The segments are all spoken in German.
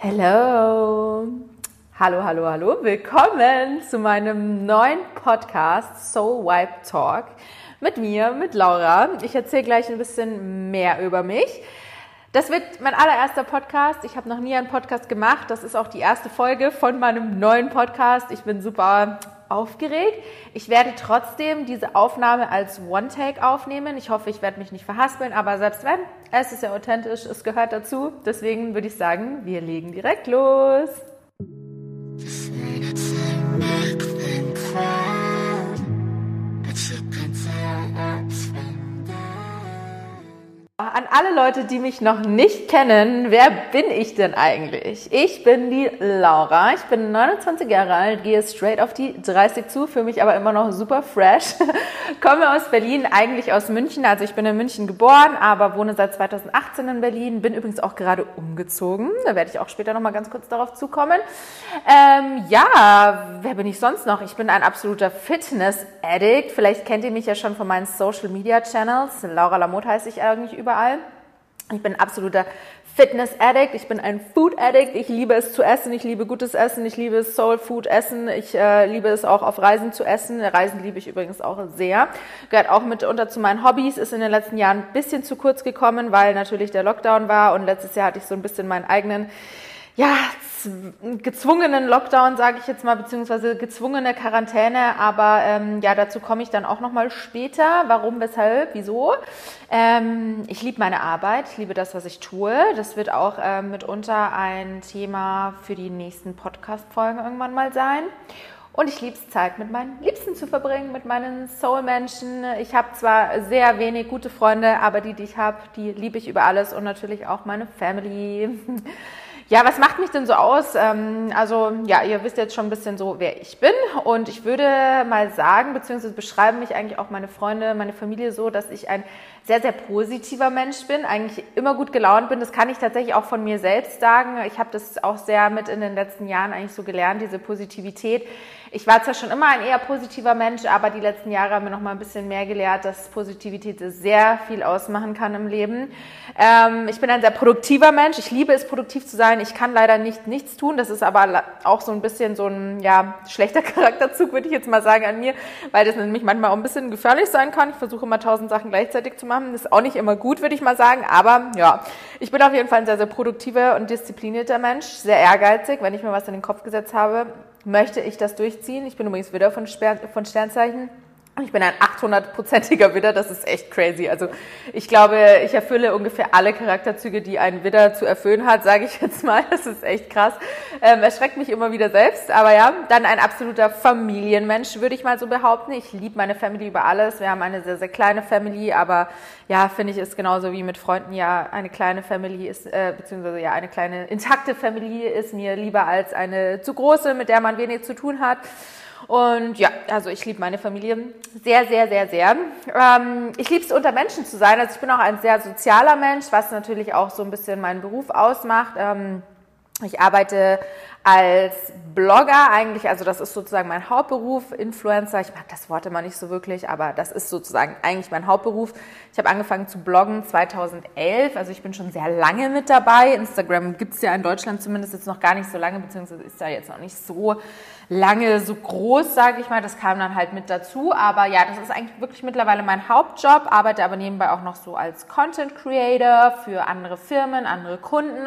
Hello. Hallo, hallo, hallo. Willkommen zu meinem neuen Podcast Soul Wipe Talk mit mir, mit Laura. Ich erzähle gleich ein bisschen mehr über mich. Das wird mein allererster Podcast. Ich habe noch nie einen Podcast gemacht. Das ist auch die erste Folge von meinem neuen Podcast. Ich bin super aufgeregt. Ich werde trotzdem diese Aufnahme als One-Take aufnehmen. Ich hoffe, ich werde mich nicht verhaspeln, aber selbst wenn, es ist ja authentisch, es gehört dazu. Deswegen würde ich sagen, wir legen direkt los. An alle Leute, die mich noch nicht kennen, wer bin ich denn eigentlich? Ich bin die Laura, ich bin 29 Jahre alt, gehe straight auf die 30 zu, für mich aber immer noch super fresh. Komme aus Berlin, eigentlich aus München, also ich bin in München geboren, aber wohne seit 2018 in Berlin, bin übrigens auch gerade umgezogen, da werde ich auch später nochmal ganz kurz darauf zukommen. Ähm, ja, wer bin ich sonst noch? Ich bin ein absoluter Fitness-Addict, vielleicht kennt ihr mich ja schon von meinen Social-Media-Channels, Laura Lamotte heiße ich eigentlich über überall. Ich bin absoluter Fitness-Addict, ich bin ein Food-Addict, ich liebe es zu essen, ich liebe gutes Essen, ich liebe Soul-Food-Essen, ich äh, liebe es auch auf Reisen zu essen. Reisen liebe ich übrigens auch sehr. Gehört auch mitunter zu meinen Hobbys, ist in den letzten Jahren ein bisschen zu kurz gekommen, weil natürlich der Lockdown war und letztes Jahr hatte ich so ein bisschen meinen eigenen ja, gezwungenen Lockdown, sage ich jetzt mal, beziehungsweise gezwungene Quarantäne. Aber ähm, ja, dazu komme ich dann auch nochmal später. Warum, weshalb, wieso? Ähm, ich liebe meine Arbeit, ich liebe das, was ich tue. Das wird auch ähm, mitunter ein Thema für die nächsten Podcast-Folgen irgendwann mal sein. Und ich liebe es, Zeit mit meinen Liebsten zu verbringen, mit meinen Soul-Menschen. Ich habe zwar sehr wenig gute Freunde, aber die, die ich habe, die liebe ich über alles und natürlich auch meine Family. Ja, was macht mich denn so aus? Ähm, also ja, ihr wisst jetzt schon ein bisschen so, wer ich bin. Und ich würde mal sagen, beziehungsweise beschreiben mich eigentlich auch meine Freunde, meine Familie so, dass ich ein sehr, sehr positiver Mensch bin, eigentlich immer gut gelaunt bin. Das kann ich tatsächlich auch von mir selbst sagen. Ich habe das auch sehr mit in den letzten Jahren eigentlich so gelernt, diese Positivität. Ich war zwar schon immer ein eher positiver Mensch, aber die letzten Jahre haben mir noch mal ein bisschen mehr gelehrt, dass Positivität sehr viel ausmachen kann im Leben. Ähm, ich bin ein sehr produktiver Mensch. Ich liebe es, produktiv zu sein. Ich kann leider nicht nichts tun. Das ist aber auch so ein bisschen so ein ja, schlechter Charakterzug, würde ich jetzt mal sagen, an mir, weil das nämlich manchmal auch ein bisschen gefährlich sein kann. Ich versuche immer tausend Sachen gleichzeitig zu machen Das ist auch nicht immer gut, würde ich mal sagen. Aber ja, ich bin auf jeden Fall ein sehr, sehr produktiver und disziplinierter Mensch, sehr ehrgeizig. Wenn ich mir was in den Kopf gesetzt habe, möchte ich das durchziehen. Ich bin übrigens wieder von, von Sternzeichen. Ich bin ein 800-prozentiger Widder, das ist echt crazy. Also ich glaube, ich erfülle ungefähr alle Charakterzüge, die ein Widder zu erfüllen hat, sage ich jetzt mal. Das ist echt krass. Ähm, erschreckt mich immer wieder selbst. Aber ja, dann ein absoluter Familienmensch, würde ich mal so behaupten. Ich liebe meine Family über alles. Wir haben eine sehr, sehr kleine Family, aber ja, finde ich, ist genauso wie mit Freunden ja eine kleine Family ist, äh, beziehungsweise ja eine kleine intakte Family ist mir lieber als eine zu große, mit der man wenig zu tun hat. Und ja, also ich liebe meine Familie sehr, sehr, sehr, sehr. Ähm, ich liebe es, unter Menschen zu sein. Also ich bin auch ein sehr sozialer Mensch, was natürlich auch so ein bisschen meinen Beruf ausmacht. Ähm, ich arbeite als Blogger eigentlich, also das ist sozusagen mein Hauptberuf, Influencer. Ich mag das Wort immer nicht so wirklich, aber das ist sozusagen eigentlich mein Hauptberuf. Ich habe angefangen zu bloggen 2011, also ich bin schon sehr lange mit dabei. Instagram gibt es ja in Deutschland zumindest jetzt noch gar nicht so lange, beziehungsweise ist ja jetzt noch nicht so lange so groß, sage ich mal. Das kam dann halt mit dazu. Aber ja, das ist eigentlich wirklich mittlerweile mein Hauptjob, arbeite aber nebenbei auch noch so als Content Creator für andere Firmen, andere Kunden.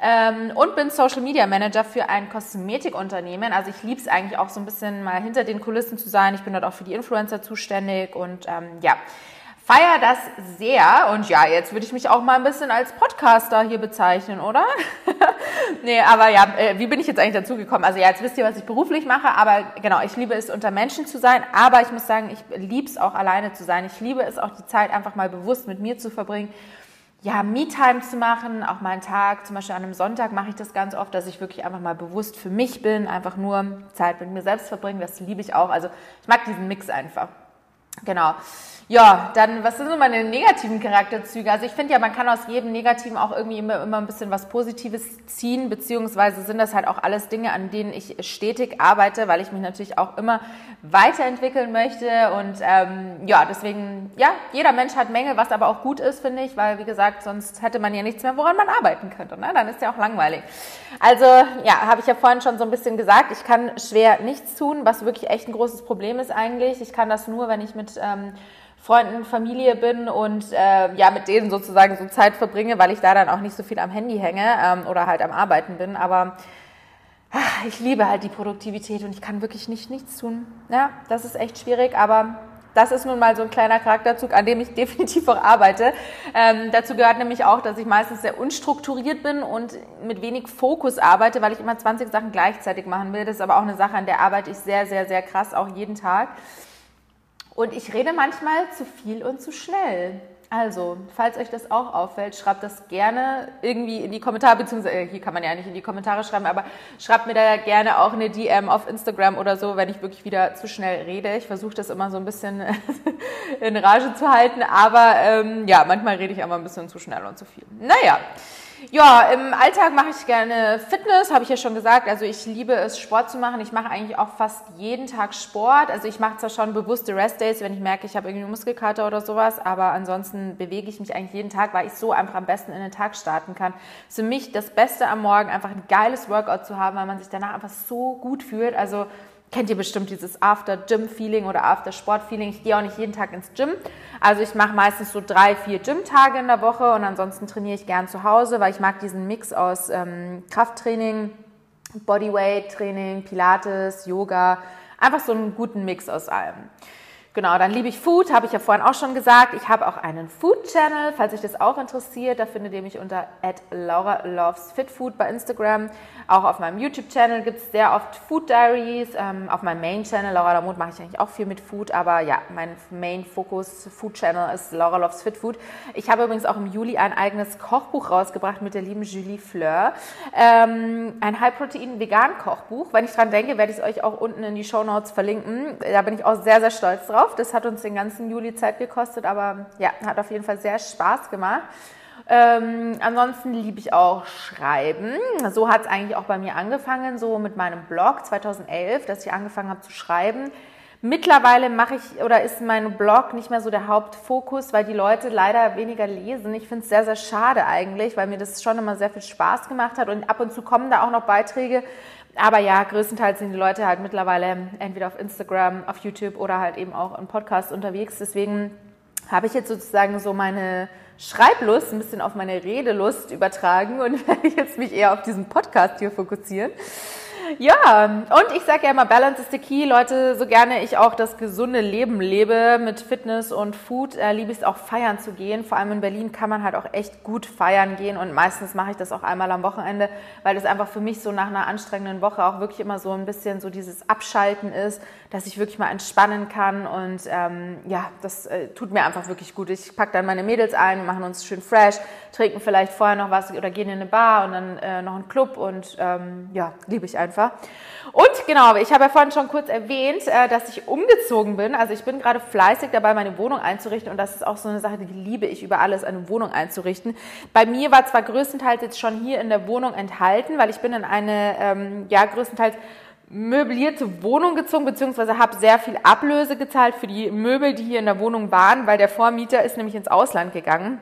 Ähm, und bin Social Media Manager für ein Kosmetikunternehmen. Also ich liebe es eigentlich auch so ein bisschen mal hinter den Kulissen zu sein. Ich bin dort auch für die Influencer zuständig und ähm, ja, feier das sehr. Und ja, jetzt würde ich mich auch mal ein bisschen als Podcaster hier bezeichnen, oder? nee, aber ja, äh, wie bin ich jetzt eigentlich dazu gekommen? Also ja, jetzt wisst ihr, was ich beruflich mache, aber genau, ich liebe es, unter Menschen zu sein. Aber ich muss sagen, ich liebe es auch alleine zu sein. Ich liebe es auch, die Zeit einfach mal bewusst mit mir zu verbringen ja, Me-Time zu machen, auch mal einen Tag, zum Beispiel an einem Sonntag mache ich das ganz oft, dass ich wirklich einfach mal bewusst für mich bin, einfach nur Zeit mit mir selbst verbringen, das liebe ich auch. Also ich mag diesen Mix einfach. Genau. Ja, dann, was sind so meine negativen Charakterzüge? Also ich finde ja, man kann aus jedem Negativen auch irgendwie immer, immer ein bisschen was Positives ziehen, beziehungsweise sind das halt auch alles Dinge, an denen ich stetig arbeite, weil ich mich natürlich auch immer weiterentwickeln möchte und ähm, ja, deswegen, ja, jeder Mensch hat Mängel, was aber auch gut ist, finde ich, weil wie gesagt, sonst hätte man ja nichts mehr, woran man arbeiten könnte, ne? dann ist ja auch langweilig. Also ja, habe ich ja vorhin schon so ein bisschen gesagt, ich kann schwer nichts tun, was wirklich echt ein großes Problem ist eigentlich. Ich kann das nur, wenn ich mit... Ähm, Freunden, Familie bin und äh, ja mit denen sozusagen so Zeit verbringe, weil ich da dann auch nicht so viel am Handy hänge ähm, oder halt am Arbeiten bin. Aber ach, ich liebe halt die Produktivität und ich kann wirklich nicht nichts tun. Ja, das ist echt schwierig, aber das ist nun mal so ein kleiner Charakterzug, an dem ich definitiv auch arbeite. Ähm, dazu gehört nämlich auch, dass ich meistens sehr unstrukturiert bin und mit wenig Fokus arbeite, weil ich immer 20 Sachen gleichzeitig machen will. Das ist aber auch eine Sache, an der arbeite ich sehr, sehr, sehr krass, auch jeden Tag. Und ich rede manchmal zu viel und zu schnell. Also, falls euch das auch auffällt, schreibt das gerne irgendwie in die Kommentare, beziehungsweise äh, hier kann man ja nicht in die Kommentare schreiben, aber schreibt mir da gerne auch eine DM auf Instagram oder so, wenn ich wirklich wieder zu schnell rede. Ich versuche das immer so ein bisschen in Rage zu halten, aber ähm, ja, manchmal rede ich aber ein bisschen zu schnell und zu viel. Naja. Ja, im Alltag mache ich gerne Fitness, habe ich ja schon gesagt. Also ich liebe es, Sport zu machen. Ich mache eigentlich auch fast jeden Tag Sport. Also ich mache zwar schon bewusste Restdays, wenn ich merke, ich habe irgendwie Muskelkater oder sowas, aber ansonsten bewege ich mich eigentlich jeden Tag, weil ich so einfach am besten in den Tag starten kann. Für mich das Beste am Morgen, einfach ein geiles Workout zu haben, weil man sich danach einfach so gut fühlt. Also kennt ihr bestimmt dieses After-Gym-Feeling oder After-Sport-Feeling. Ich gehe auch nicht jeden Tag ins Gym. Also ich mache meistens so drei, vier Gym-Tage in der Woche und ansonsten trainiere ich gern zu Hause, weil ich mag diesen Mix aus ähm, Krafttraining, Bodyweight-Training, Pilates, Yoga. Einfach so einen guten Mix aus allem. Genau, dann liebe ich Food, habe ich ja vorhin auch schon gesagt. Ich habe auch einen Food-Channel, falls euch das auch interessiert. Da findet ihr mich unter Laura Loves Fit Food bei Instagram. Auch auf meinem YouTube-Channel gibt es sehr oft Food Diaries. Ähm, auf meinem Main-Channel, Laura Lamont, mache ich eigentlich auch viel mit Food. Aber ja, mein Main-Fokus Food-Channel ist Laura Loves Fit Food. Ich habe übrigens auch im Juli ein eigenes Kochbuch rausgebracht mit der lieben Julie Fleur. Ähm, ein High-Protein-Vegan-Kochbuch. Wenn ich dran denke, werde ich es euch auch unten in die Show Notes verlinken. Da bin ich auch sehr, sehr stolz drauf. Das hat uns den ganzen Juli Zeit gekostet, aber ja, hat auf jeden Fall sehr Spaß gemacht. Ähm, ansonsten liebe ich auch Schreiben. So hat es eigentlich auch bei mir angefangen, so mit meinem Blog 2011, dass ich angefangen habe zu schreiben. Mittlerweile mache ich oder ist mein Blog nicht mehr so der Hauptfokus, weil die Leute leider weniger lesen. Ich finde es sehr, sehr schade eigentlich, weil mir das schon immer sehr viel Spaß gemacht hat und ab und zu kommen da auch noch Beiträge. Aber ja, größtenteils sind die Leute halt mittlerweile entweder auf Instagram, auf YouTube oder halt eben auch im Podcast unterwegs. Deswegen habe ich jetzt sozusagen so meine Schreiblust ein bisschen auf meine Redelust übertragen und werde jetzt mich eher auf diesen Podcast hier fokussieren. Ja, und ich sage ja immer, Balance is the key. Leute, so gerne ich auch das gesunde Leben lebe mit Fitness und Food, äh, liebe ich es auch feiern zu gehen. Vor allem in Berlin kann man halt auch echt gut feiern gehen und meistens mache ich das auch einmal am Wochenende, weil das einfach für mich so nach einer anstrengenden Woche auch wirklich immer so ein bisschen so dieses Abschalten ist, dass ich wirklich mal entspannen kann und ähm, ja, das äh, tut mir einfach wirklich gut. Ich packe dann meine Mädels ein, machen uns schön fresh, trinken vielleicht vorher noch was oder gehen in eine Bar und dann äh, noch einen Club und ähm, ja, liebe ich einfach. Und genau, ich habe ja vorhin schon kurz erwähnt, äh, dass ich umgezogen bin. Also ich bin gerade fleißig dabei, meine Wohnung einzurichten und das ist auch so eine Sache, die liebe ich über alles, eine Wohnung einzurichten. Bei mir war zwar größtenteils jetzt schon hier in der Wohnung enthalten, weil ich bin in eine, ähm, ja, größtenteils möblierte Wohnung gezogen, beziehungsweise habe sehr viel Ablöse gezahlt für die Möbel, die hier in der Wohnung waren, weil der Vormieter ist nämlich ins Ausland gegangen.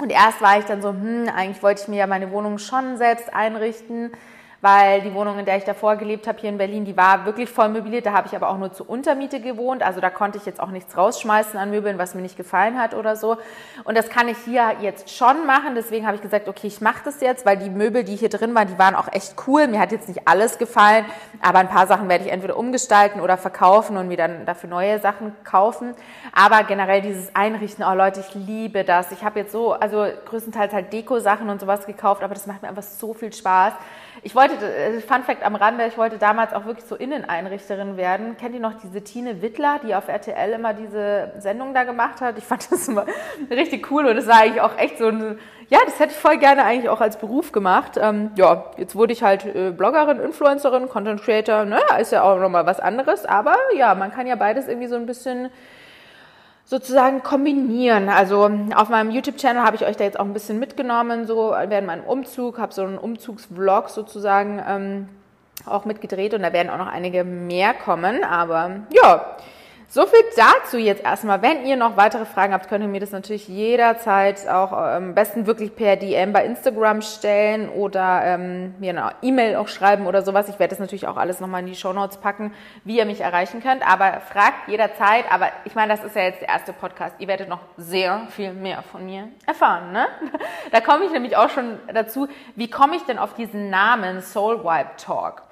Und erst war ich dann so, hm, eigentlich wollte ich mir ja meine Wohnung schon selbst einrichten weil die Wohnung, in der ich davor gelebt habe, hier in Berlin, die war wirklich voll möbliert. Da habe ich aber auch nur zur Untermiete gewohnt. Also da konnte ich jetzt auch nichts rausschmeißen an Möbeln, was mir nicht gefallen hat oder so. Und das kann ich hier jetzt schon machen. Deswegen habe ich gesagt, okay, ich mache das jetzt, weil die Möbel, die hier drin waren, die waren auch echt cool. Mir hat jetzt nicht alles gefallen, aber ein paar Sachen werde ich entweder umgestalten oder verkaufen und mir dann dafür neue Sachen kaufen. Aber generell dieses Einrichten, oh Leute, ich liebe das. Ich habe jetzt so, also größtenteils halt Deko-Sachen und sowas gekauft, aber das macht mir einfach so viel Spaß. Ich wollte, äh, Fun Fact am Rande, ich wollte damals auch wirklich so Inneneinrichterin werden. Kennt ihr noch diese Tine Wittler, die auf RTL immer diese Sendung da gemacht hat? Ich fand das immer richtig cool und das war eigentlich auch echt so ein, ja, das hätte ich voll gerne eigentlich auch als Beruf gemacht. Ähm, ja, jetzt wurde ich halt äh, Bloggerin, Influencerin, Content Creator, ne, ist ja auch nochmal was anderes, aber ja, man kann ja beides irgendwie so ein bisschen sozusagen kombinieren. Also auf meinem YouTube-Channel habe ich euch da jetzt auch ein bisschen mitgenommen, so während meinem Umzug, habe so einen Umzugsvlog sozusagen ähm, auch mitgedreht und da werden auch noch einige mehr kommen. Aber ja, so viel dazu jetzt erstmal. Wenn ihr noch weitere Fragen habt, könnt ihr mir das natürlich jederzeit auch am besten wirklich per DM bei Instagram stellen oder ähm, mir eine E-Mail auch schreiben oder sowas. Ich werde das natürlich auch alles nochmal in die Show Notes packen, wie ihr mich erreichen könnt. Aber fragt jederzeit. Aber ich meine, das ist ja jetzt der erste Podcast. Ihr werdet noch sehr viel mehr von mir erfahren. Ne? Da komme ich nämlich auch schon dazu. Wie komme ich denn auf diesen Namen Soul Vibe Talk?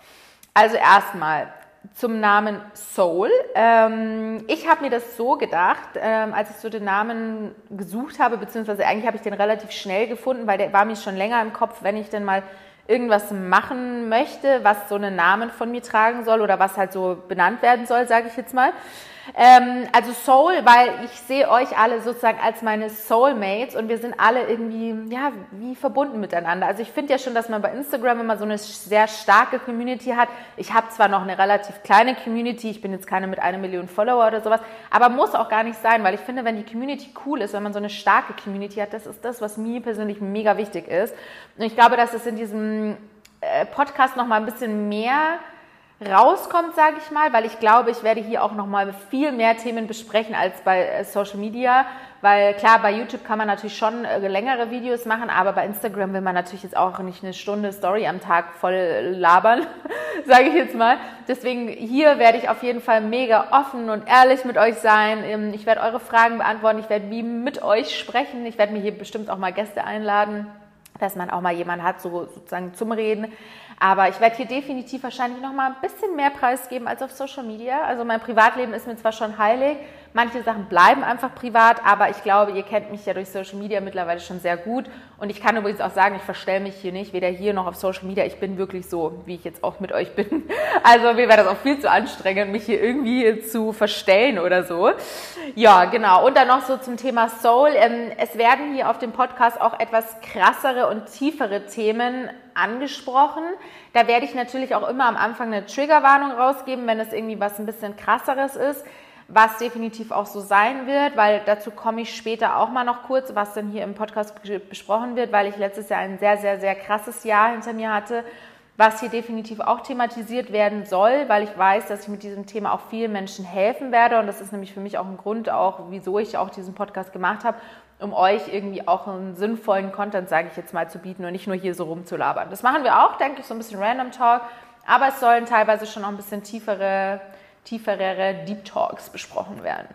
Also erstmal, zum Namen Soul. Ähm, ich habe mir das so gedacht, ähm, als ich so den Namen gesucht habe, beziehungsweise eigentlich habe ich den relativ schnell gefunden, weil der war mir schon länger im Kopf, wenn ich denn mal irgendwas machen möchte, was so einen Namen von mir tragen soll oder was halt so benannt werden soll, sage ich jetzt mal. Ähm, also Soul, weil ich sehe euch alle sozusagen als meine Soulmates und wir sind alle irgendwie, ja, wie verbunden miteinander. Also ich finde ja schon, dass man bei Instagram immer so eine sehr starke Community hat. Ich habe zwar noch eine relativ kleine Community, ich bin jetzt keine mit einer Million Follower oder sowas, aber muss auch gar nicht sein, weil ich finde, wenn die Community cool ist, wenn man so eine starke Community hat, das ist das, was mir persönlich mega wichtig ist. Und ich glaube, dass es in diesem äh, Podcast noch mal ein bisschen mehr rauskommt, sage ich mal, weil ich glaube, ich werde hier auch noch mal viel mehr Themen besprechen als bei äh, Social Media, weil klar, bei YouTube kann man natürlich schon äh, längere Videos machen, aber bei Instagram will man natürlich jetzt auch nicht eine Stunde Story am Tag voll labern, sage ich jetzt mal. Deswegen hier werde ich auf jeden Fall mega offen und ehrlich mit euch sein. Ähm, ich werde eure Fragen beantworten, ich werde wie mit euch sprechen, ich werde mir hier bestimmt auch mal Gäste einladen, dass man auch mal jemanden hat, so sozusagen zum Reden. Aber ich werde hier definitiv wahrscheinlich noch mal ein bisschen mehr Preis geben als auf Social Media. Also mein Privatleben ist mir zwar schon heilig, manche Sachen bleiben einfach privat, aber ich glaube, ihr kennt mich ja durch Social Media mittlerweile schon sehr gut. Und ich kann übrigens auch sagen, ich verstelle mich hier nicht, weder hier noch auf Social Media. Ich bin wirklich so, wie ich jetzt auch mit euch bin. Also mir wäre das auch viel zu anstrengend, mich hier irgendwie zu verstellen oder so. Ja, genau. Und dann noch so zum Thema Soul. Ähm, es werden hier auf dem Podcast auch etwas krassere und tiefere Themen angesprochen. Da werde ich natürlich auch immer am Anfang eine Triggerwarnung rausgeben, wenn es irgendwie was ein bisschen krasseres ist, was definitiv auch so sein wird, weil dazu komme ich später auch mal noch kurz, was dann hier im Podcast besprochen wird, weil ich letztes Jahr ein sehr, sehr, sehr krasses Jahr hinter mir hatte, was hier definitiv auch thematisiert werden soll, weil ich weiß, dass ich mit diesem Thema auch vielen Menschen helfen werde und das ist nämlich für mich auch ein Grund, auch wieso ich auch diesen Podcast gemacht habe, um euch irgendwie auch einen sinnvollen Content, sage ich jetzt mal, zu bieten und nicht nur hier so rumzulabern. Das machen wir auch, denke ich, so ein bisschen Random Talk, aber es sollen teilweise schon noch ein bisschen tiefere, tieferere Deep Talks besprochen werden.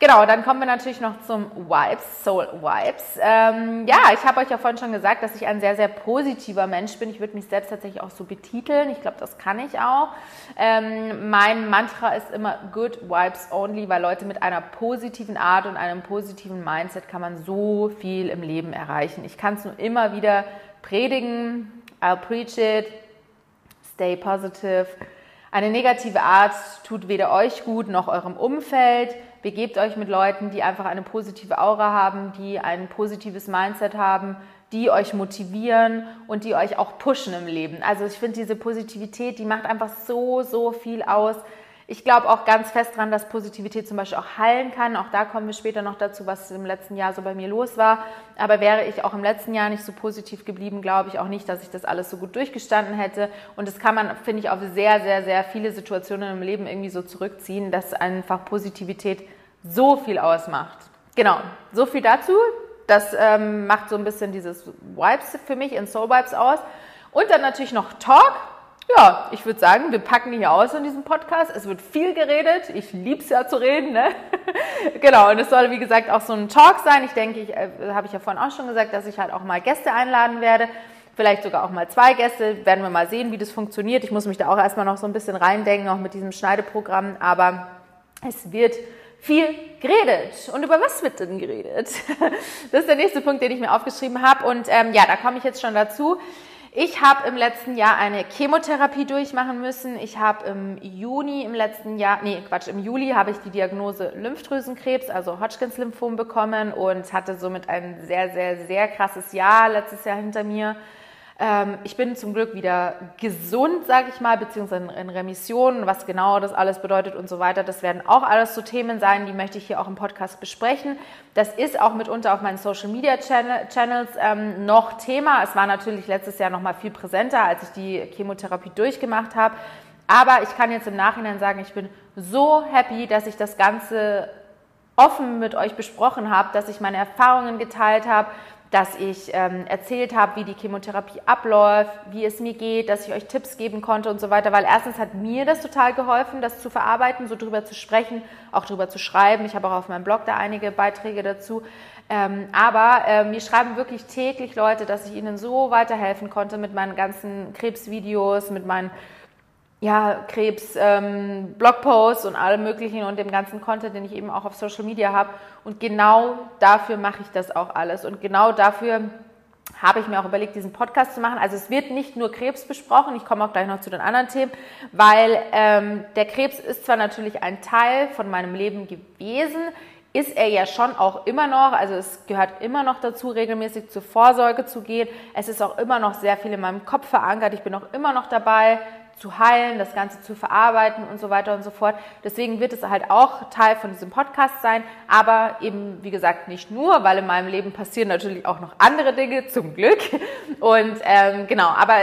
Genau, dann kommen wir natürlich noch zum Vibes, Soul Vibes. Ähm, ja, ich habe euch ja vorhin schon gesagt, dass ich ein sehr, sehr positiver Mensch bin. Ich würde mich selbst tatsächlich auch so betiteln. Ich glaube, das kann ich auch. Ähm, mein Mantra ist immer Good Vibes Only, weil Leute mit einer positiven Art und einem positiven Mindset kann man so viel im Leben erreichen. Ich kann es nur immer wieder predigen. I'll preach it. Stay positive. Eine negative Art tut weder euch gut noch eurem Umfeld. Begebt euch mit Leuten, die einfach eine positive Aura haben, die ein positives Mindset haben, die euch motivieren und die euch auch pushen im Leben. Also ich finde diese Positivität, die macht einfach so, so viel aus. Ich glaube auch ganz fest daran, dass Positivität zum Beispiel auch heilen kann. Auch da kommen wir später noch dazu, was im letzten Jahr so bei mir los war. Aber wäre ich auch im letzten Jahr nicht so positiv geblieben, glaube ich auch nicht, dass ich das alles so gut durchgestanden hätte. Und das kann man, finde ich, auf sehr, sehr, sehr viele Situationen im Leben irgendwie so zurückziehen, dass einfach Positivität so viel ausmacht. Genau, so viel dazu. Das ähm, macht so ein bisschen dieses Vibes für mich in Soul Vibes aus. Und dann natürlich noch Talk. Ja, ich würde sagen, wir packen hier aus in diesem Podcast. Es wird viel geredet. Ich liebe es ja zu reden. Ne? genau, und es soll, wie gesagt, auch so ein Talk sein. Ich denke, ich, äh, habe ich ja vorhin auch schon gesagt, dass ich halt auch mal Gäste einladen werde. Vielleicht sogar auch mal zwei Gäste. Werden wir mal sehen, wie das funktioniert. Ich muss mich da auch erstmal noch so ein bisschen reindenken, auch mit diesem Schneideprogramm. Aber es wird viel geredet. Und über was wird denn geredet? Das ist der nächste Punkt, den ich mir aufgeschrieben habe. Und ähm, ja, da komme ich jetzt schon dazu. Ich habe im letzten Jahr eine Chemotherapie durchmachen müssen. Ich habe im Juni im letzten Jahr, nee, Quatsch, im Juli habe ich die Diagnose Lymphdrüsenkrebs, also Hodgkins-Lymphom bekommen und hatte somit ein sehr, sehr, sehr krasses Jahr letztes Jahr hinter mir. Ähm, ich bin zum Glück wieder gesund, sage ich mal, beziehungsweise in Remission. Was genau das alles bedeutet und so weiter, das werden auch alles so Themen sein, die möchte ich hier auch im Podcast besprechen. Das ist auch mitunter auf meinen Social Media Channels ähm, noch Thema. Es war natürlich letztes Jahr noch mal viel präsenter, als ich die Chemotherapie durchgemacht habe. Aber ich kann jetzt im Nachhinein sagen, ich bin so happy, dass ich das Ganze offen mit euch besprochen habe, dass ich meine Erfahrungen geteilt habe, dass ich ähm, erzählt habe, wie die Chemotherapie abläuft, wie es mir geht, dass ich euch Tipps geben konnte und so weiter, weil erstens hat mir das total geholfen, das zu verarbeiten, so drüber zu sprechen, auch drüber zu schreiben. Ich habe auch auf meinem Blog da einige Beiträge dazu. Ähm, aber äh, mir schreiben wirklich täglich Leute, dass ich ihnen so weiterhelfen konnte mit meinen ganzen Krebsvideos, mit meinen ja, Krebs, ähm, Blogposts und allem möglichen und dem ganzen Content, den ich eben auch auf Social Media habe. Und genau dafür mache ich das auch alles. Und genau dafür habe ich mir auch überlegt, diesen Podcast zu machen. Also es wird nicht nur Krebs besprochen, ich komme auch gleich noch zu den anderen Themen, weil ähm, der Krebs ist zwar natürlich ein Teil von meinem Leben gewesen, ist er ja schon auch immer noch, also es gehört immer noch dazu, regelmäßig zur Vorsorge zu gehen. Es ist auch immer noch sehr viel in meinem Kopf verankert. Ich bin auch immer noch dabei, zu heilen, das Ganze zu verarbeiten und so weiter und so fort. Deswegen wird es halt auch Teil von diesem Podcast sein, aber eben, wie gesagt, nicht nur, weil in meinem Leben passieren natürlich auch noch andere Dinge, zum Glück. Und ähm, genau, aber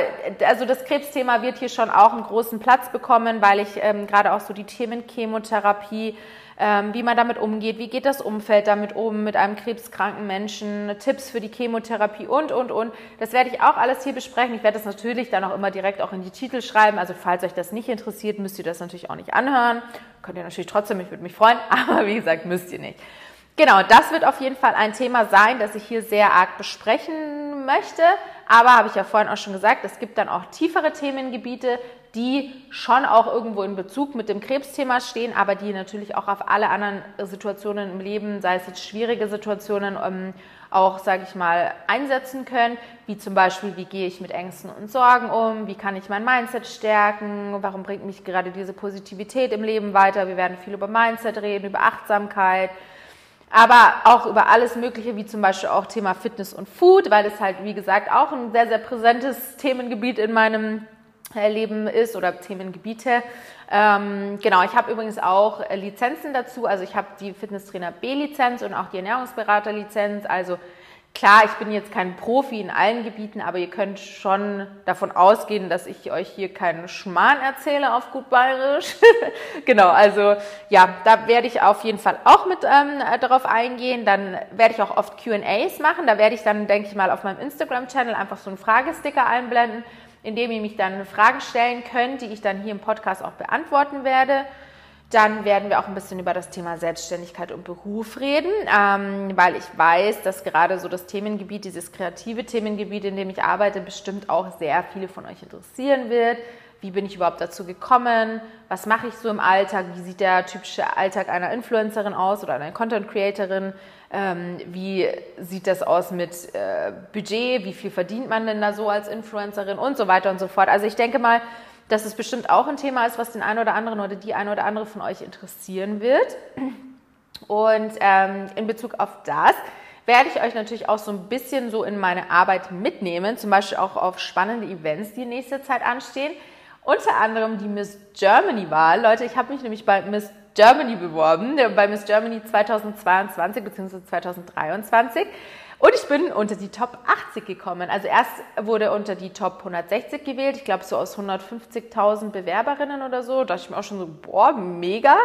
also das Krebsthema wird hier schon auch einen großen Platz bekommen, weil ich ähm, gerade auch so die Themen Chemotherapie, ähm, wie man damit umgeht, wie geht das Umfeld damit um mit einem krebskranken Menschen, Tipps für die Chemotherapie und, und, und. Das werde ich auch alles hier besprechen. Ich werde das natürlich dann auch immer direkt auch in die Titel schreiben. Also falls euch das nicht interessiert, müsst ihr das natürlich auch nicht anhören. Könnt ihr natürlich trotzdem, ich würde mich freuen, aber wie gesagt, müsst ihr nicht. Genau, das wird auf jeden Fall ein Thema sein, das ich hier sehr arg besprechen möchte. Aber habe ich ja vorhin auch schon gesagt, es gibt dann auch tiefere Themengebiete, die schon auch irgendwo in Bezug mit dem Krebsthema stehen, aber die natürlich auch auf alle anderen Situationen im Leben, sei es jetzt schwierige Situationen, ähm, auch, sage ich mal, einsetzen können, wie zum Beispiel, wie gehe ich mit Ängsten und Sorgen um, wie kann ich mein Mindset stärken, warum bringt mich gerade diese Positivität im Leben weiter. Wir werden viel über Mindset reden, über Achtsamkeit, aber auch über alles Mögliche, wie zum Beispiel auch Thema Fitness und Food, weil es halt, wie gesagt, auch ein sehr, sehr präsentes Themengebiet in meinem Leben ist oder Themengebiete. Ähm, genau, ich habe übrigens auch äh, Lizenzen dazu. Also ich habe die Fitnesstrainer B-Lizenz und auch die Ernährungsberater-Lizenz. Also klar, ich bin jetzt kein Profi in allen Gebieten, aber ihr könnt schon davon ausgehen, dass ich euch hier keinen Schmarrn erzähle auf gut bayerisch. genau, also ja, da werde ich auf jeden Fall auch mit ähm, darauf eingehen. Dann werde ich auch oft Q&As machen. Da werde ich dann, denke ich mal, auf meinem Instagram-Channel einfach so einen Fragesticker einblenden indem ihr mich dann Fragen stellen könnt, die ich dann hier im Podcast auch beantworten werde. Dann werden wir auch ein bisschen über das Thema Selbstständigkeit und Beruf reden, ähm, weil ich weiß, dass gerade so das Themengebiet, dieses kreative Themengebiet, in dem ich arbeite, bestimmt auch sehr viele von euch interessieren wird. Wie bin ich überhaupt dazu gekommen? Was mache ich so im Alltag? Wie sieht der typische Alltag einer Influencerin aus oder einer Content Creatorin? Ähm, wie sieht das aus mit äh, Budget? Wie viel verdient man denn da so als Influencerin und so weiter und so fort? Also ich denke mal, dass es bestimmt auch ein Thema ist, was den einen oder anderen oder die eine oder andere von euch interessieren wird. Und ähm, in Bezug auf das werde ich euch natürlich auch so ein bisschen so in meine Arbeit mitnehmen, zum Beispiel auch auf spannende Events, die in nächster Zeit anstehen. Unter anderem die Miss Germany-Wahl. Leute, ich habe mich nämlich bei Miss Germany beworben, bei Miss Germany 2022 bzw. 2023. Und ich bin unter die Top 80 gekommen. Also erst wurde unter die Top 160 gewählt. Ich glaube, so aus 150.000 Bewerberinnen oder so. Da dachte ich mir auch schon so, boah, mega.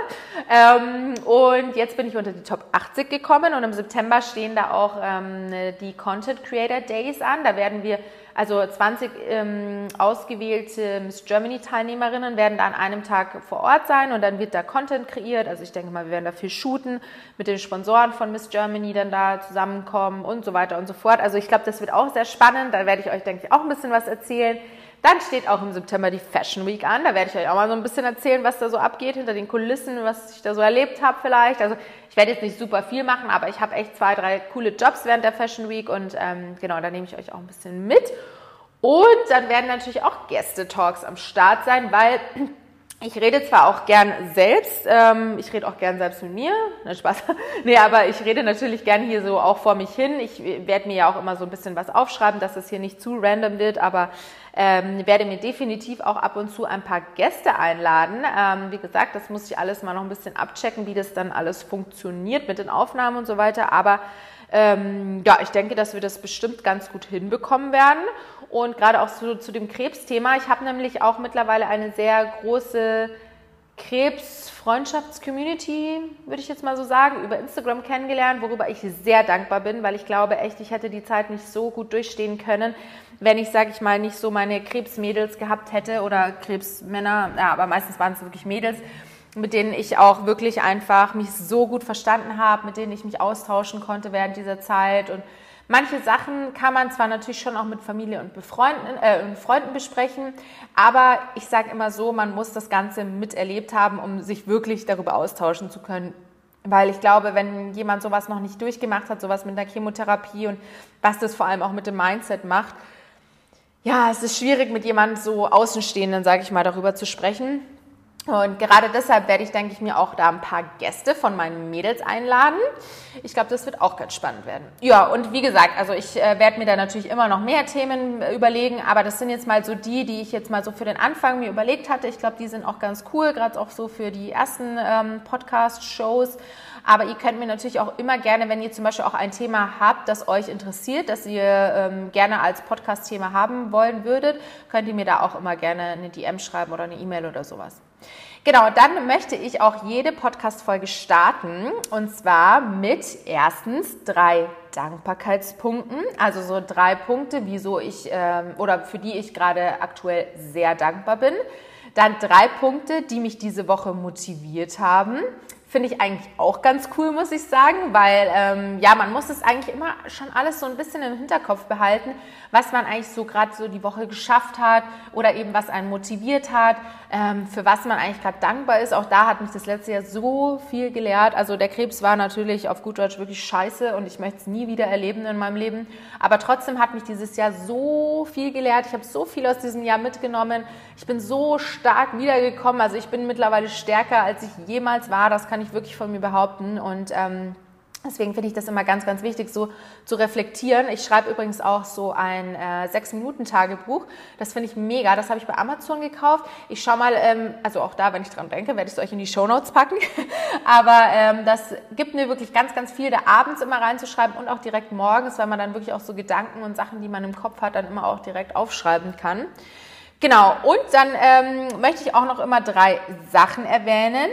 Ähm, und jetzt bin ich unter die Top 80 gekommen. Und im September stehen da auch ähm, die Content Creator Days an. Da werden wir also 20 ähm, ausgewählte Miss Germany-Teilnehmerinnen werden da an einem Tag vor Ort sein und dann wird da Content kreiert. Also ich denke mal, wir werden da viel shooten, mit den Sponsoren von Miss Germany dann da zusammenkommen und so weiter und so fort. Also ich glaube, das wird auch sehr spannend. Da werde ich euch, denke ich, auch ein bisschen was erzählen. Dann steht auch im September die Fashion Week an. Da werde ich euch auch mal so ein bisschen erzählen, was da so abgeht hinter den Kulissen, was ich da so erlebt habe vielleicht. Also ich werde jetzt nicht super viel machen, aber ich habe echt zwei, drei coole Jobs während der Fashion Week und ähm, genau, da nehme ich euch auch ein bisschen mit. Und dann werden natürlich auch Gäste-Talks am Start sein, weil ich rede zwar auch gern selbst, ähm, ich rede auch gern selbst mit mir, ne, Spaß. nee, aber ich rede natürlich gern hier so auch vor mich hin. Ich werde mir ja auch immer so ein bisschen was aufschreiben, dass es hier nicht zu random wird, aber ähm, werde mir definitiv auch ab und zu ein paar Gäste einladen. Ähm, wie gesagt, das muss ich alles mal noch ein bisschen abchecken, wie das dann alles funktioniert mit den Aufnahmen und so weiter. Aber ähm, ja, ich denke, dass wir das bestimmt ganz gut hinbekommen werden. Und gerade auch zu, zu dem Krebsthema. Ich habe nämlich auch mittlerweile eine sehr große Krebs-Freundschafts-Community, würde ich jetzt mal so sagen, über Instagram kennengelernt, worüber ich sehr dankbar bin, weil ich glaube echt, ich hätte die Zeit nicht so gut durchstehen können, wenn ich, sage ich mal, nicht so meine Krebsmädels gehabt hätte oder Krebsmänner, ja, aber meistens waren es wirklich Mädels, mit denen ich auch wirklich einfach mich so gut verstanden habe, mit denen ich mich austauschen konnte während dieser Zeit und Manche Sachen kann man zwar natürlich schon auch mit Familie und Befreunden, äh, Freunden besprechen, aber ich sage immer so, man muss das Ganze miterlebt haben, um sich wirklich darüber austauschen zu können. Weil ich glaube, wenn jemand sowas noch nicht durchgemacht hat, sowas mit der Chemotherapie und was das vor allem auch mit dem Mindset macht, ja, es ist schwierig mit jemandem so Außenstehenden, sage ich mal, darüber zu sprechen. Und gerade deshalb werde ich, denke ich, mir auch da ein paar Gäste von meinen Mädels einladen. Ich glaube, das wird auch ganz spannend werden. Ja, und wie gesagt, also ich äh, werde mir da natürlich immer noch mehr Themen äh, überlegen, aber das sind jetzt mal so die, die ich jetzt mal so für den Anfang mir überlegt hatte. Ich glaube, die sind auch ganz cool, gerade auch so für die ersten ähm, Podcast-Shows. Aber ihr könnt mir natürlich auch immer gerne, wenn ihr zum Beispiel auch ein Thema habt, das euch interessiert, das ihr ähm, gerne als Podcast-Thema haben wollen würdet, könnt ihr mir da auch immer gerne eine DM schreiben oder eine E-Mail oder sowas. Genau, dann möchte ich auch jede Podcast-Folge starten und zwar mit erstens drei Dankbarkeitspunkten, also so drei Punkte, wieso ich ähm, oder für die ich gerade aktuell sehr dankbar bin. Dann drei Punkte, die mich diese Woche motiviert haben. Finde ich eigentlich auch ganz cool, muss ich sagen, weil ähm, ja, man muss es eigentlich immer schon alles so ein bisschen im Hinterkopf behalten, was man eigentlich so gerade so die Woche geschafft hat oder eben was einen motiviert hat, ähm, für was man eigentlich gerade dankbar ist. Auch da hat mich das letzte Jahr so viel gelehrt. Also der Krebs war natürlich auf gut Deutsch wirklich scheiße und ich möchte es nie wieder erleben in meinem Leben. Aber trotzdem hat mich dieses Jahr so viel gelehrt. Ich habe so viel aus diesem Jahr mitgenommen. Ich bin so stark wiedergekommen. Also ich bin mittlerweile stärker, als ich jemals war. Das kann ich wirklich von mir behaupten. Und ähm, deswegen finde ich das immer ganz, ganz wichtig, so zu reflektieren. Ich schreibe übrigens auch so ein äh, Sechs-Minuten-Tagebuch. Das finde ich mega. Das habe ich bei Amazon gekauft. Ich schaue mal, ähm, also auch da, wenn ich dran denke, werde ich es euch in die Show Notes packen. Aber ähm, das gibt mir wirklich ganz, ganz viel, da abends immer reinzuschreiben und auch direkt morgens, weil man dann wirklich auch so Gedanken und Sachen, die man im Kopf hat, dann immer auch direkt aufschreiben kann. Genau, und dann ähm, möchte ich auch noch immer drei Sachen erwähnen,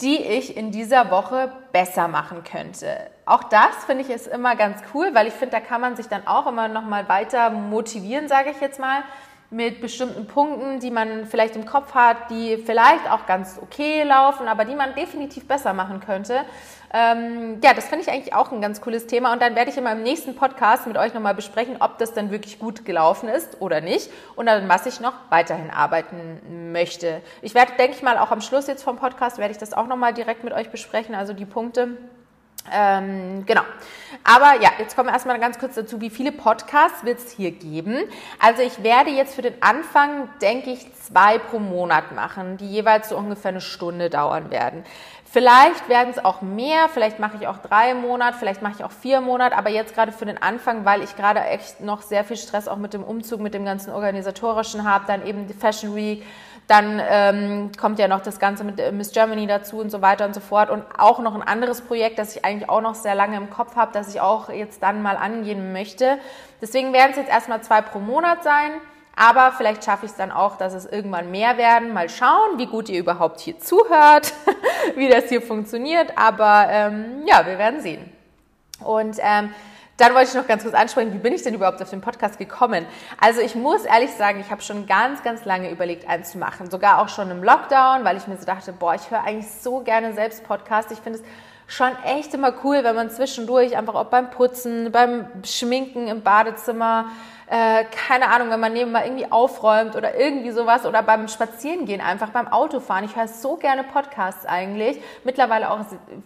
die ich in dieser Woche besser machen könnte. Auch das finde ich ist immer ganz cool, weil ich finde, da kann man sich dann auch immer noch mal weiter motivieren, sage ich jetzt mal, mit bestimmten Punkten, die man vielleicht im Kopf hat, die vielleicht auch ganz okay laufen, aber die man definitiv besser machen könnte. Ähm, ja, das finde ich eigentlich auch ein ganz cooles Thema und dann werde ich immer im nächsten Podcast mit euch nochmal besprechen, ob das dann wirklich gut gelaufen ist oder nicht und dann, was ich noch weiterhin arbeiten möchte. Ich werde, denke ich mal, auch am Schluss jetzt vom Podcast werde ich das auch nochmal direkt mit euch besprechen, also die Punkte. Ähm, genau. Aber ja, jetzt kommen wir erstmal ganz kurz dazu, wie viele Podcasts wird es hier geben. Also ich werde jetzt für den Anfang, denke ich, zwei pro Monat machen, die jeweils so ungefähr eine Stunde dauern werden. Vielleicht werden es auch mehr, vielleicht mache ich auch drei Monate, vielleicht mache ich auch vier Monate, aber jetzt gerade für den Anfang, weil ich gerade echt noch sehr viel Stress auch mit dem Umzug, mit dem ganzen Organisatorischen habe, dann eben die Fashion Week, dann ähm, kommt ja noch das Ganze mit äh, Miss Germany dazu und so weiter und so fort. Und auch noch ein anderes Projekt, das ich eigentlich auch noch sehr lange im Kopf habe, das ich auch jetzt dann mal angehen möchte. Deswegen werden es jetzt erstmal zwei pro Monat sein. Aber vielleicht schaffe ich es dann auch, dass es irgendwann mehr werden. Mal schauen, wie gut ihr überhaupt hier zuhört, wie das hier funktioniert. Aber ähm, ja, wir werden sehen. Und ähm, dann wollte ich noch ganz kurz ansprechen, wie bin ich denn überhaupt auf den Podcast gekommen? Also ich muss ehrlich sagen, ich habe schon ganz, ganz lange überlegt, einen zu machen. Sogar auch schon im Lockdown, weil ich mir so dachte, boah, ich höre eigentlich so gerne selbst Podcast. Ich finde es schon echt immer cool, wenn man zwischendurch einfach auch beim Putzen, beim Schminken im Badezimmer, äh, keine Ahnung, wenn man nebenbei irgendwie aufräumt oder irgendwie sowas oder beim Spazierengehen einfach, beim Autofahren. Ich höre so gerne Podcasts eigentlich. Mittlerweile auch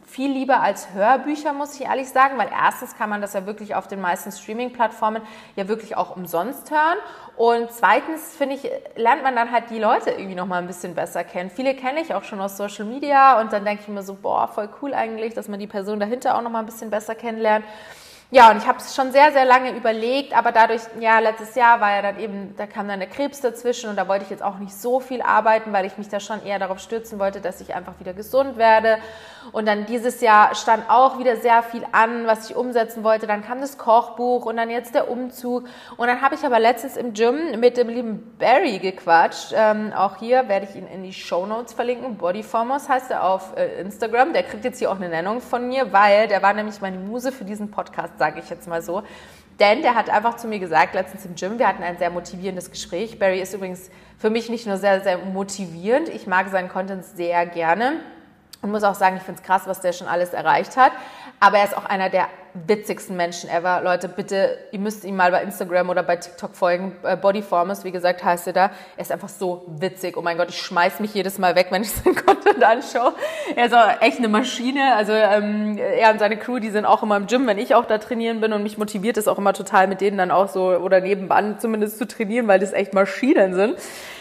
viel lieber als Hörbücher, muss ich ehrlich sagen, weil erstens kann man das ja wirklich auf den meisten Streaming-Plattformen ja wirklich auch umsonst hören. Und zweitens, finde ich, lernt man dann halt die Leute irgendwie noch mal ein bisschen besser kennen. Viele kenne ich auch schon aus Social Media und dann denke ich mir so, boah, voll cool eigentlich, dass man die Person dahinter auch noch mal ein bisschen besser kennenlernt. Ja, und ich habe es schon sehr, sehr lange überlegt, aber dadurch, ja, letztes Jahr war ja dann eben, da kam dann der Krebs dazwischen und da wollte ich jetzt auch nicht so viel arbeiten, weil ich mich da schon eher darauf stürzen wollte, dass ich einfach wieder gesund werde. Und dann dieses Jahr stand auch wieder sehr viel an, was ich umsetzen wollte. Dann kam das Kochbuch und dann jetzt der Umzug. Und dann habe ich aber letztens im Gym mit dem lieben Barry gequatscht. Ähm, auch hier werde ich ihn in die Show Notes verlinken. Bodyformers heißt er auf äh, Instagram. Der kriegt jetzt hier auch eine Nennung von mir, weil der war nämlich meine Muse für diesen Podcast sage ich jetzt mal so. Denn der hat einfach zu mir gesagt, letztens im Gym, wir hatten ein sehr motivierendes Gespräch. Barry ist übrigens für mich nicht nur sehr, sehr motivierend, ich mag seinen Content sehr gerne und muss auch sagen, ich finde es krass, was der schon alles erreicht hat. Aber er ist auch einer der witzigsten Menschen ever. Leute, bitte, ihr müsst ihm mal bei Instagram oder bei TikTok folgen. Äh, Bodyformers, wie gesagt, heißt er da. Er ist einfach so witzig. Oh mein Gott, ich schmeiß mich jedes Mal weg, wenn ich seinen Content anschaue. Er ist auch echt eine Maschine. Also ähm, er und seine Crew, die sind auch immer im Gym, wenn ich auch da trainieren bin. Und mich motiviert es auch immer total, mit denen dann auch so oder nebenan zumindest zu trainieren, weil das echt Maschinen sind.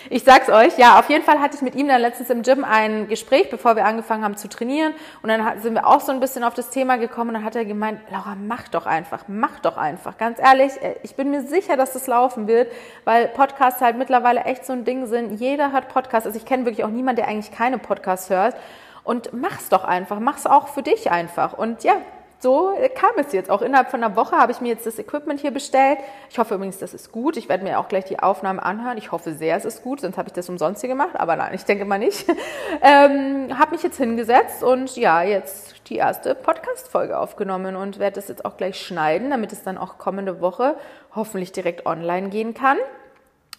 Ich sag's euch, ja, auf jeden Fall hatte ich mit ihm dann letztens im Gym ein Gespräch, bevor wir angefangen haben zu trainieren. Und dann sind wir auch so ein bisschen auf das Thema gekommen und dann hat er gemeint, Laura, mach doch einfach, mach doch einfach. Ganz ehrlich, äh, ich bin mir sicher, dass das laufen wird, weil Podcasts halt mittlerweile echt so ein Ding sind. Jeder hört Podcasts. Also ich kenne wirklich auch niemanden, der eigentlich keine Podcasts hört. Und mach's doch einfach, mach's auch für dich einfach. Und ja, so kam es jetzt. Auch innerhalb von einer Woche habe ich mir jetzt das Equipment hier bestellt. Ich hoffe übrigens, das ist gut. Ich werde mir auch gleich die Aufnahme anhören. Ich hoffe sehr, es ist gut, sonst habe ich das umsonst hier gemacht. Aber nein, ich denke mal nicht. Ähm, habe mich jetzt hingesetzt und ja, jetzt die erste Podcast-Folge aufgenommen und werde das jetzt auch gleich schneiden, damit es dann auch kommende Woche hoffentlich direkt online gehen kann.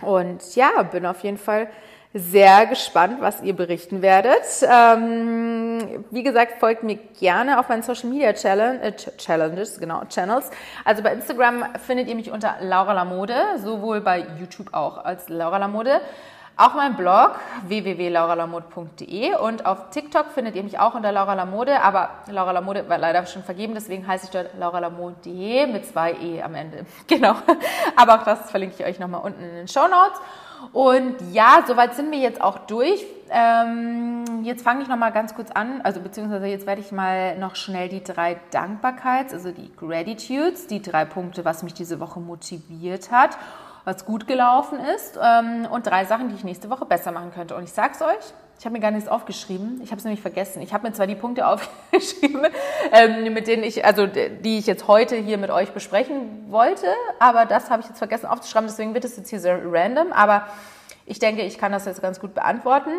Und ja, bin auf jeden Fall sehr gespannt, was ihr berichten werdet. Ähm, wie gesagt, folgt mir gerne auf meinen Social Media Challenge, äh, Challenges, genau, Channels. Also bei Instagram findet ihr mich unter Laura Lamode, sowohl bei YouTube auch als Laura Lamode. Auch mein Blog www.lauralamode.de und auf TikTok findet ihr mich auch unter Laura Lamode, aber Laura Lamode war leider schon vergeben, deswegen heiße ich dort lauralamode.de mit zwei E am Ende. Genau. Aber auch das verlinke ich euch nochmal unten in den Show Notes. Und ja, soweit sind wir jetzt auch durch. Ähm, jetzt fange ich noch mal ganz kurz an, also beziehungsweise jetzt werde ich mal noch schnell die drei Dankbarkeits, also die Gratitudes, die drei Punkte, was mich diese Woche motiviert hat was gut gelaufen ist ähm, und drei Sachen, die ich nächste Woche besser machen könnte. Und ich sag's euch, ich habe mir gar nichts aufgeschrieben. Ich habe es nämlich vergessen. Ich habe mir zwar die Punkte aufgeschrieben, ähm, mit denen ich, also die ich jetzt heute hier mit euch besprechen wollte, aber das habe ich jetzt vergessen aufzuschreiben. Deswegen wird es jetzt hier sehr random. Aber ich denke, ich kann das jetzt ganz gut beantworten.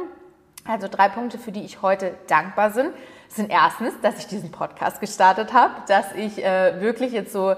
Also drei Punkte, für die ich heute dankbar bin, sind erstens, dass ich diesen Podcast gestartet habe, dass ich äh, wirklich jetzt so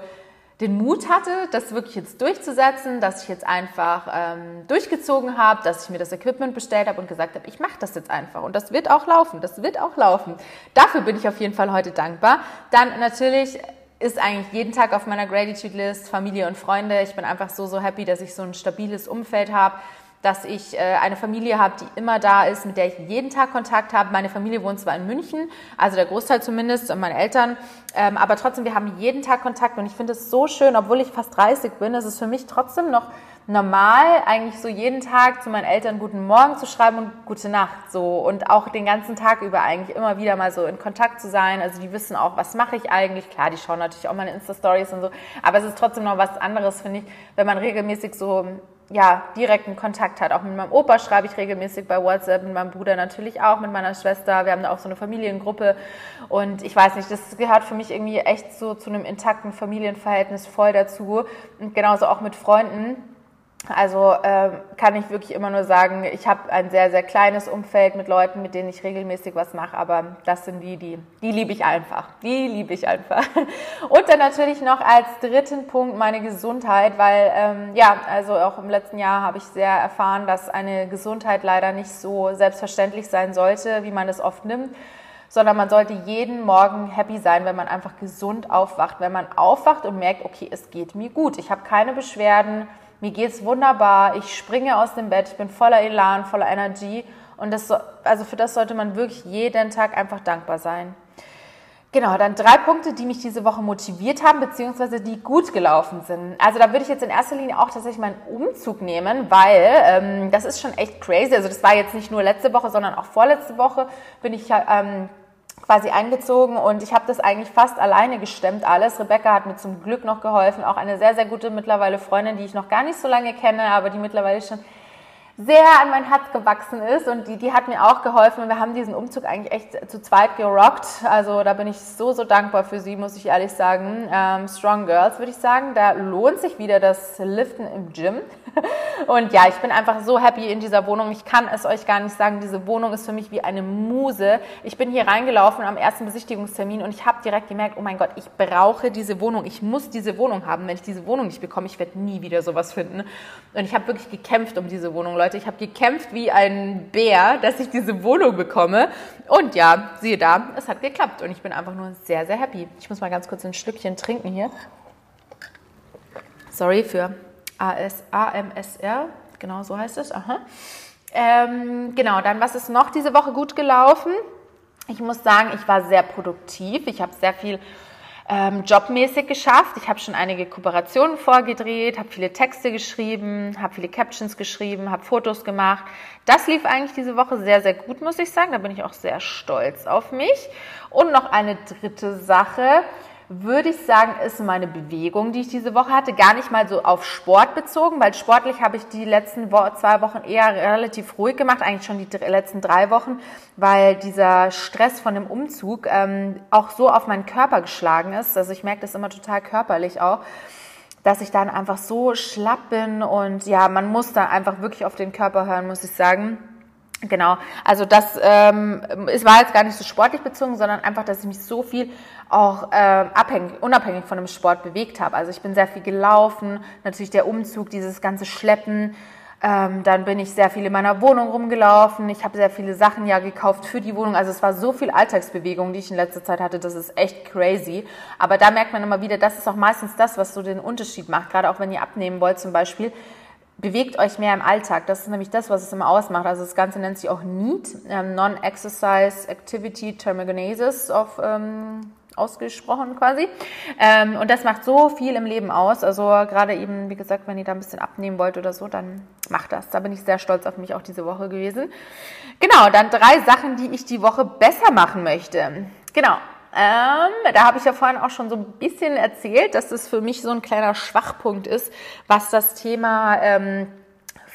den Mut hatte, das wirklich jetzt durchzusetzen, dass ich jetzt einfach ähm, durchgezogen habe, dass ich mir das Equipment bestellt habe und gesagt habe, ich mache das jetzt einfach. Und das wird auch laufen, das wird auch laufen. Dafür bin ich auf jeden Fall heute dankbar. Dann natürlich ist eigentlich jeden Tag auf meiner Gratitude List Familie und Freunde. Ich bin einfach so, so happy, dass ich so ein stabiles Umfeld habe dass ich äh, eine Familie habe, die immer da ist, mit der ich jeden Tag Kontakt habe. Meine Familie wohnt zwar in München, also der Großteil zumindest, und meine Eltern, ähm, aber trotzdem, wir haben jeden Tag Kontakt und ich finde es so schön, obwohl ich fast 30 bin, ist es für mich trotzdem noch normal, eigentlich so jeden Tag zu meinen Eltern guten Morgen zu schreiben und gute Nacht so und auch den ganzen Tag über eigentlich immer wieder mal so in Kontakt zu sein. Also die wissen auch, was mache ich eigentlich. Klar, die schauen natürlich auch meine Insta-Stories und so, aber es ist trotzdem noch was anderes, finde ich, wenn man regelmäßig so ja, direkten Kontakt hat. Auch mit meinem Opa schreibe ich regelmäßig bei WhatsApp, mit meinem Bruder natürlich auch, mit meiner Schwester. Wir haben da auch so eine Familiengruppe. Und ich weiß nicht, das gehört für mich irgendwie echt so zu einem intakten Familienverhältnis voll dazu. Und genauso auch mit Freunden also äh, kann ich wirklich immer nur sagen, ich habe ein sehr, sehr kleines Umfeld mit Leuten, mit denen ich regelmäßig was mache, aber das sind die, die, die liebe ich einfach. Die liebe ich einfach. Und dann natürlich noch als dritten Punkt meine Gesundheit, weil ähm, ja, also auch im letzten Jahr habe ich sehr erfahren, dass eine Gesundheit leider nicht so selbstverständlich sein sollte, wie man es oft nimmt. sondern man sollte jeden Morgen happy sein, wenn man einfach gesund aufwacht, wenn man aufwacht und merkt, okay, es geht mir gut, ich habe keine Beschwerden, mir geht es wunderbar, ich springe aus dem Bett, ich bin voller Elan, voller Energie und das so, also für das sollte man wirklich jeden Tag einfach dankbar sein. Genau, dann drei Punkte, die mich diese Woche motiviert haben, beziehungsweise die gut gelaufen sind. Also da würde ich jetzt in erster Linie auch tatsächlich meinen Umzug nehmen, weil ähm, das ist schon echt crazy. Also das war jetzt nicht nur letzte Woche, sondern auch vorletzte Woche bin ich ähm, quasi eingezogen und ich habe das eigentlich fast alleine gestemmt alles. Rebecca hat mir zum Glück noch geholfen, auch eine sehr, sehr gute mittlerweile Freundin, die ich noch gar nicht so lange kenne, aber die mittlerweile schon sehr an mein Herz gewachsen ist und die, die hat mir auch geholfen. Wir haben diesen Umzug eigentlich echt zu zweit gerockt. Also da bin ich so, so dankbar für sie, muss ich ehrlich sagen. Ähm, Strong Girls würde ich sagen. Da lohnt sich wieder das Liften im Gym. Und ja, ich bin einfach so happy in dieser Wohnung. Ich kann es euch gar nicht sagen. Diese Wohnung ist für mich wie eine Muse. Ich bin hier reingelaufen am ersten Besichtigungstermin und ich habe direkt gemerkt, oh mein Gott, ich brauche diese Wohnung. Ich muss diese Wohnung haben. Wenn ich diese Wohnung nicht bekomme, ich werde nie wieder sowas finden. Und ich habe wirklich gekämpft um diese Wohnung. Ich habe gekämpft wie ein Bär, dass ich diese Wohnung bekomme. Und ja, siehe da, es hat geklappt. Und ich bin einfach nur sehr, sehr happy. Ich muss mal ganz kurz ein Stückchen trinken hier. Sorry für AS, AMSR. Genau so heißt es. Aha. Ähm, genau, dann was ist noch diese Woche gut gelaufen? Ich muss sagen, ich war sehr produktiv. Ich habe sehr viel ähm, jobmäßig geschafft. Ich habe schon einige Kooperationen vorgedreht, habe viele Texte geschrieben, habe viele Captions geschrieben, habe Fotos gemacht. Das lief eigentlich diese Woche sehr, sehr gut, muss ich sagen. Da bin ich auch sehr stolz auf mich. Und noch eine dritte Sache würde ich sagen, ist meine Bewegung, die ich diese Woche hatte, gar nicht mal so auf Sport bezogen, weil sportlich habe ich die letzten zwei Wochen eher relativ ruhig gemacht, eigentlich schon die letzten drei Wochen, weil dieser Stress von dem Umzug ähm, auch so auf meinen Körper geschlagen ist. Also ich merke das immer total körperlich auch dass ich dann einfach so schlapp bin und ja, man muss da einfach wirklich auf den Körper hören, muss ich sagen. Genau, also das ähm, es war jetzt gar nicht so sportlich bezogen, sondern einfach, dass ich mich so viel auch äh, abhängig, unabhängig von dem Sport bewegt habe. Also ich bin sehr viel gelaufen, natürlich der Umzug, dieses ganze Schleppen. Ähm, dann bin ich sehr viel in meiner Wohnung rumgelaufen. Ich habe sehr viele Sachen ja gekauft für die Wohnung. Also es war so viel Alltagsbewegung, die ich in letzter Zeit hatte. Das ist echt crazy. Aber da merkt man immer wieder, das ist auch meistens das, was so den Unterschied macht. Gerade auch wenn ihr abnehmen wollt zum Beispiel bewegt euch mehr im Alltag. Das ist nämlich das, was es immer ausmacht. Also das Ganze nennt sich auch NEAT, ähm, Non-Exercise Activity Thermogenesis auf ähm, ausgesprochen quasi. Ähm, und das macht so viel im Leben aus. Also gerade eben, wie gesagt, wenn ihr da ein bisschen abnehmen wollt oder so, dann macht das. Da bin ich sehr stolz auf mich auch diese Woche gewesen. Genau, dann drei Sachen, die ich die Woche besser machen möchte. Genau. Ähm, da habe ich ja vorhin auch schon so ein bisschen erzählt, dass das für mich so ein kleiner Schwachpunkt ist, was das Thema ähm,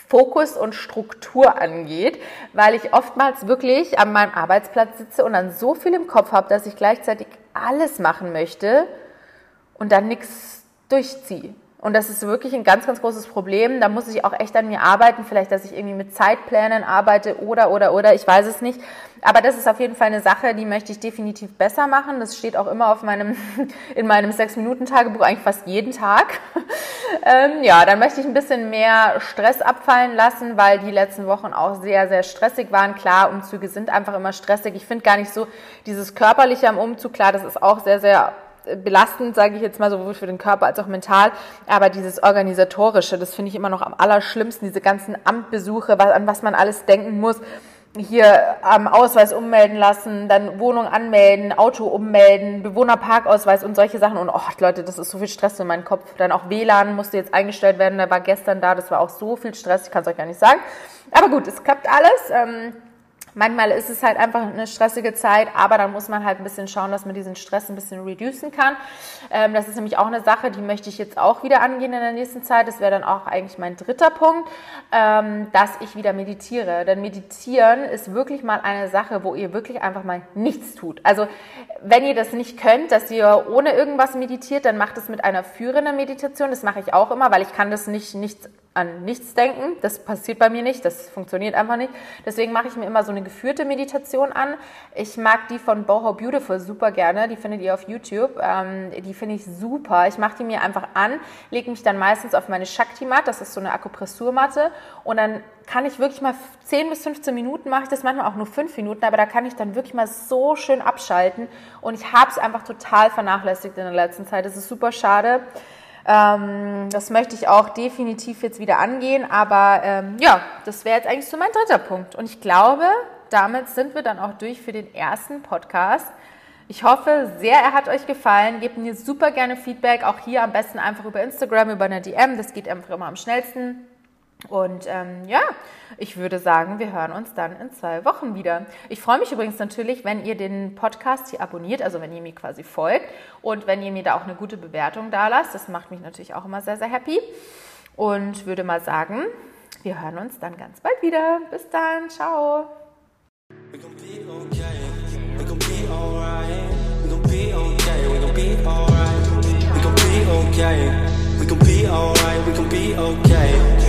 Fokus und Struktur angeht, weil ich oftmals wirklich an meinem Arbeitsplatz sitze und dann so viel im Kopf habe, dass ich gleichzeitig alles machen möchte und dann nichts durchziehe. Und das ist wirklich ein ganz, ganz großes Problem. Da muss ich auch echt an mir arbeiten. Vielleicht, dass ich irgendwie mit Zeitplänen arbeite oder, oder, oder. Ich weiß es nicht. Aber das ist auf jeden Fall eine Sache, die möchte ich definitiv besser machen. Das steht auch immer auf meinem, in meinem Sechs-Minuten-Tagebuch, eigentlich fast jeden Tag. ähm, ja, dann möchte ich ein bisschen mehr Stress abfallen lassen, weil die letzten Wochen auch sehr, sehr stressig waren. Klar, Umzüge sind einfach immer stressig. Ich finde gar nicht so dieses körperliche am Umzug. Klar, das ist auch sehr, sehr belastend, sage ich jetzt mal, sowohl für den Körper als auch mental. Aber dieses Organisatorische, das finde ich immer noch am allerschlimmsten, diese ganzen Amtbesuche, an was man alles denken muss. Hier am Ausweis ummelden lassen, dann Wohnung anmelden, Auto ummelden, Bewohnerparkausweis und solche Sachen. Und oh Leute, das ist so viel Stress in meinem Kopf. Dann auch WLAN musste jetzt eingestellt werden, der war gestern da, das war auch so viel Stress, ich kann es euch gar nicht sagen. Aber gut, es klappt alles. Ähm, Manchmal ist es halt einfach eine stressige Zeit, aber dann muss man halt ein bisschen schauen, dass man diesen Stress ein bisschen reducen kann. Ähm, das ist nämlich auch eine Sache, die möchte ich jetzt auch wieder angehen in der nächsten Zeit. Das wäre dann auch eigentlich mein dritter Punkt, ähm, dass ich wieder meditiere. Denn meditieren ist wirklich mal eine Sache, wo ihr wirklich einfach mal nichts tut. Also wenn ihr das nicht könnt, dass ihr ohne irgendwas meditiert, dann macht es mit einer führenden Meditation. Das mache ich auch immer, weil ich kann das nicht, nicht an nichts denken. Das passiert bei mir nicht, das funktioniert einfach nicht. Deswegen mache ich mir immer so eine geführte Meditation an. Ich mag die von Boho Beautiful super gerne, die findet ihr auf YouTube. Ähm, die finde ich super. Ich mache die mir einfach an, lege mich dann meistens auf meine Shakti-Mat, das ist so eine Akupressurmatte und dann kann ich wirklich mal 10 bis 15 Minuten mache ich das, manchmal auch nur 5 Minuten, aber da kann ich dann wirklich mal so schön abschalten und ich habe es einfach total vernachlässigt in der letzten Zeit. Das ist super schade. Ähm, das möchte ich auch definitiv jetzt wieder angehen. Aber ähm, ja, das wäre jetzt eigentlich so mein dritter Punkt. Und ich glaube, damit sind wir dann auch durch für den ersten Podcast. Ich hoffe sehr, er hat euch gefallen. Gebt mir super gerne Feedback. Auch hier am besten einfach über Instagram, über eine DM. Das geht einfach immer am schnellsten. Und ähm, ja, ich würde sagen, wir hören uns dann in zwei Wochen wieder. Ich freue mich übrigens natürlich, wenn ihr den Podcast hier abonniert, also wenn ihr mir quasi folgt und wenn ihr mir da auch eine gute Bewertung da lasst. Das macht mich natürlich auch immer sehr, sehr happy. Und würde mal sagen, wir hören uns dann ganz bald wieder. Bis dann, ciao. We can be alright, we can be okay.